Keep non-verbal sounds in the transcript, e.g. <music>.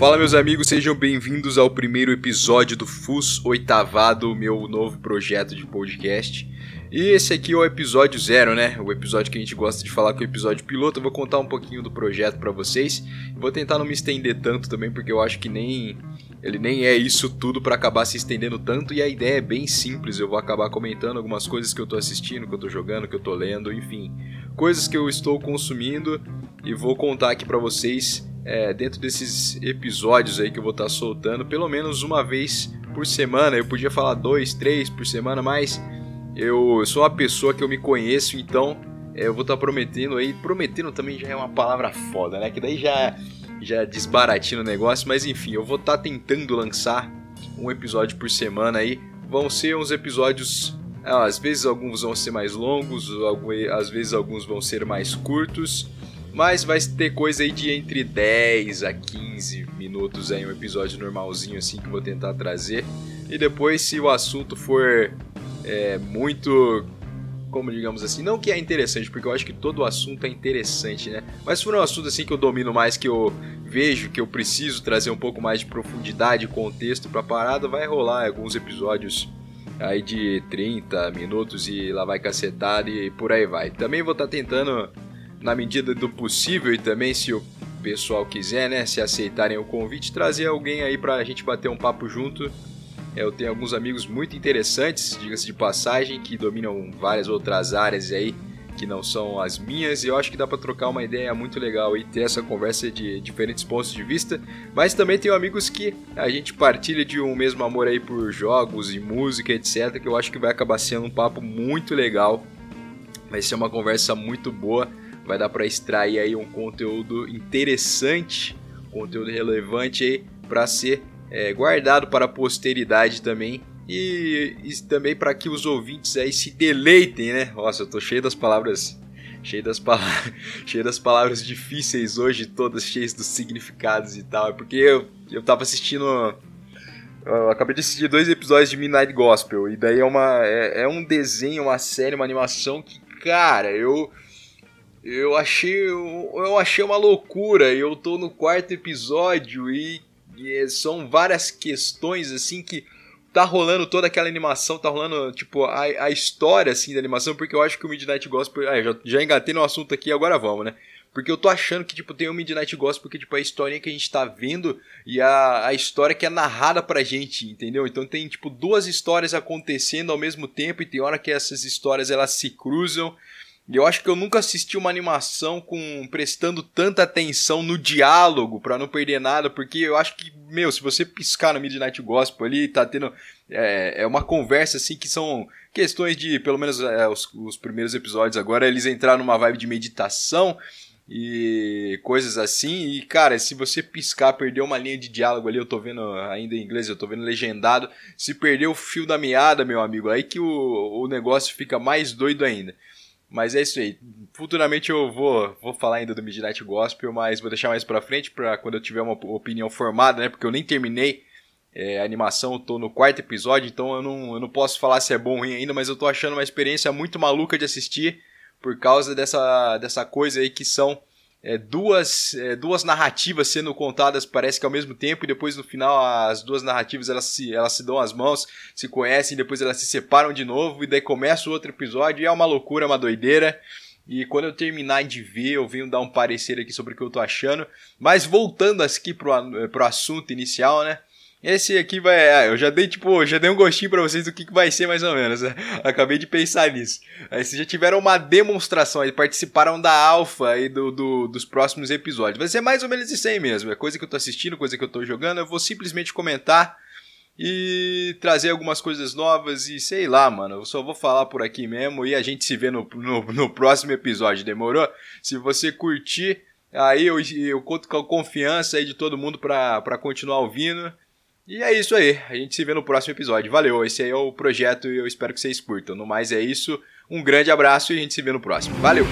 Fala meus amigos, sejam bem-vindos ao primeiro episódio do FUS Oitavado, meu novo projeto de podcast. E esse aqui é o episódio zero, né? O episódio que a gente gosta de falar que é o episódio piloto. Eu vou contar um pouquinho do projeto para vocês. Vou tentar não me estender tanto também, porque eu acho que nem ele nem é isso tudo para acabar se estendendo tanto. E a ideia é bem simples. Eu vou acabar comentando algumas coisas que eu tô assistindo, que eu tô jogando, que eu tô lendo, enfim, coisas que eu estou consumindo e vou contar aqui para vocês é, dentro desses episódios aí que eu vou estar tá soltando, pelo menos uma vez por semana. Eu podia falar dois, três por semana, mas eu sou uma pessoa que eu me conheço, então é, eu vou estar tá prometendo aí. Prometendo também já é uma palavra foda, né? Que daí já, já desbaratina o negócio, mas enfim, eu vou estar tá tentando lançar um episódio por semana aí. Vão ser uns episódios. Ah, às vezes alguns vão ser mais longos, às vezes alguns vão ser mais curtos. Mas vai ter coisa aí de entre 10 a 15 minutos aí, um episódio normalzinho assim que eu vou tentar trazer. E depois, se o assunto for é, muito, como digamos assim, não que é interessante, porque eu acho que todo assunto é interessante, né? Mas se for um assunto assim que eu domino mais, que eu vejo que eu preciso trazer um pouco mais de profundidade e contexto pra parada, vai rolar alguns episódios aí de 30 minutos e lá vai cacetada e por aí vai. Também vou estar tá tentando, na medida do possível e também se o pessoal quiser, né, se aceitarem o convite, trazer alguém aí pra gente bater um papo junto eu tenho alguns amigos muito interessantes, diga-se de passagem, que dominam várias outras áreas aí que não são as minhas, e eu acho que dá para trocar uma ideia muito legal e ter essa conversa de diferentes pontos de vista. Mas também tenho amigos que a gente partilha de um mesmo amor aí por jogos e música, etc, que eu acho que vai acabar sendo um papo muito legal. Vai ser uma conversa muito boa, vai dar para extrair aí um conteúdo interessante, conteúdo relevante aí para ser é, guardado para a posteridade também. E, e também para que os ouvintes aí se deleitem, né? Nossa, eu tô cheio das palavras cheio das, palavras, <laughs> cheio das palavras difíceis hoje, todas cheias dos significados e tal. Porque eu, eu tava assistindo. Eu acabei de assistir dois episódios de Midnight Gospel. E daí é, uma, é, é um desenho, uma série, uma animação que, cara, eu. Eu achei. Eu, achei uma loucura. Eu tô no quarto episódio e e são várias questões assim que tá rolando toda aquela animação, tá rolando, tipo, a, a história, assim, da animação, porque eu acho que o Midnight Gospel... Ah, já, já engatei no assunto aqui, agora vamos, né? Porque eu tô achando que, tipo, tem o Midnight Gospel, porque, tipo, é a historinha que a gente tá vendo e a, a história que é narrada pra gente, entendeu? Então tem, tipo, duas histórias acontecendo ao mesmo tempo e tem hora que essas histórias, elas se cruzam eu acho que eu nunca assisti uma animação com prestando tanta atenção no diálogo para não perder nada, porque eu acho que, meu, se você piscar no Midnight Gospel ali, tá tendo é, é uma conversa assim que são questões de, pelo menos é, os, os primeiros episódios agora, eles entraram numa vibe de meditação e coisas assim. E cara, se você piscar, perder uma linha de diálogo ali, eu tô vendo ainda em inglês, eu tô vendo legendado. Se perder o fio da meada, meu amigo, aí que o, o negócio fica mais doido ainda. Mas é isso aí. Futuramente eu vou, vou falar ainda do Midnight Gospel, mas vou deixar mais pra frente para quando eu tiver uma opinião formada, né? Porque eu nem terminei é, a animação, eu tô no quarto episódio, então eu não, eu não posso falar se é bom ou ruim ainda, mas eu tô achando uma experiência muito maluca de assistir por causa dessa, dessa coisa aí que são é, duas, é, duas narrativas sendo contadas, parece que ao mesmo tempo, e depois no final as duas narrativas elas se, elas se dão as mãos, se conhecem, depois elas se separam de novo, e daí começa o outro episódio, e é uma loucura, uma doideira. E quando eu terminar de ver, eu venho dar um parecer aqui sobre o que eu tô achando. Mas voltando aqui pro, pro assunto inicial, né? Esse aqui vai. É, eu já dei, tipo, já dei um gostinho para vocês do que, que vai ser mais ou menos. Né? <laughs> Acabei de pensar nisso. Aí vocês já tiveram uma demonstração, aí participaram da alfa aí do, do, dos próximos episódios. Vai ser mais ou menos isso aí mesmo. É coisa que eu tô assistindo, coisa que eu tô jogando. Eu vou simplesmente comentar e trazer algumas coisas novas e sei lá, mano. Eu só vou falar por aqui mesmo e a gente se vê no, no, no próximo episódio, demorou? Se você curtir. Aí eu, eu conto com a confiança aí de todo mundo pra, pra continuar ouvindo. E é isso aí. A gente se vê no próximo episódio. Valeu, esse aí é o projeto e eu espero que vocês curtam. No mais é isso. Um grande abraço e a gente se vê no próximo. Valeu!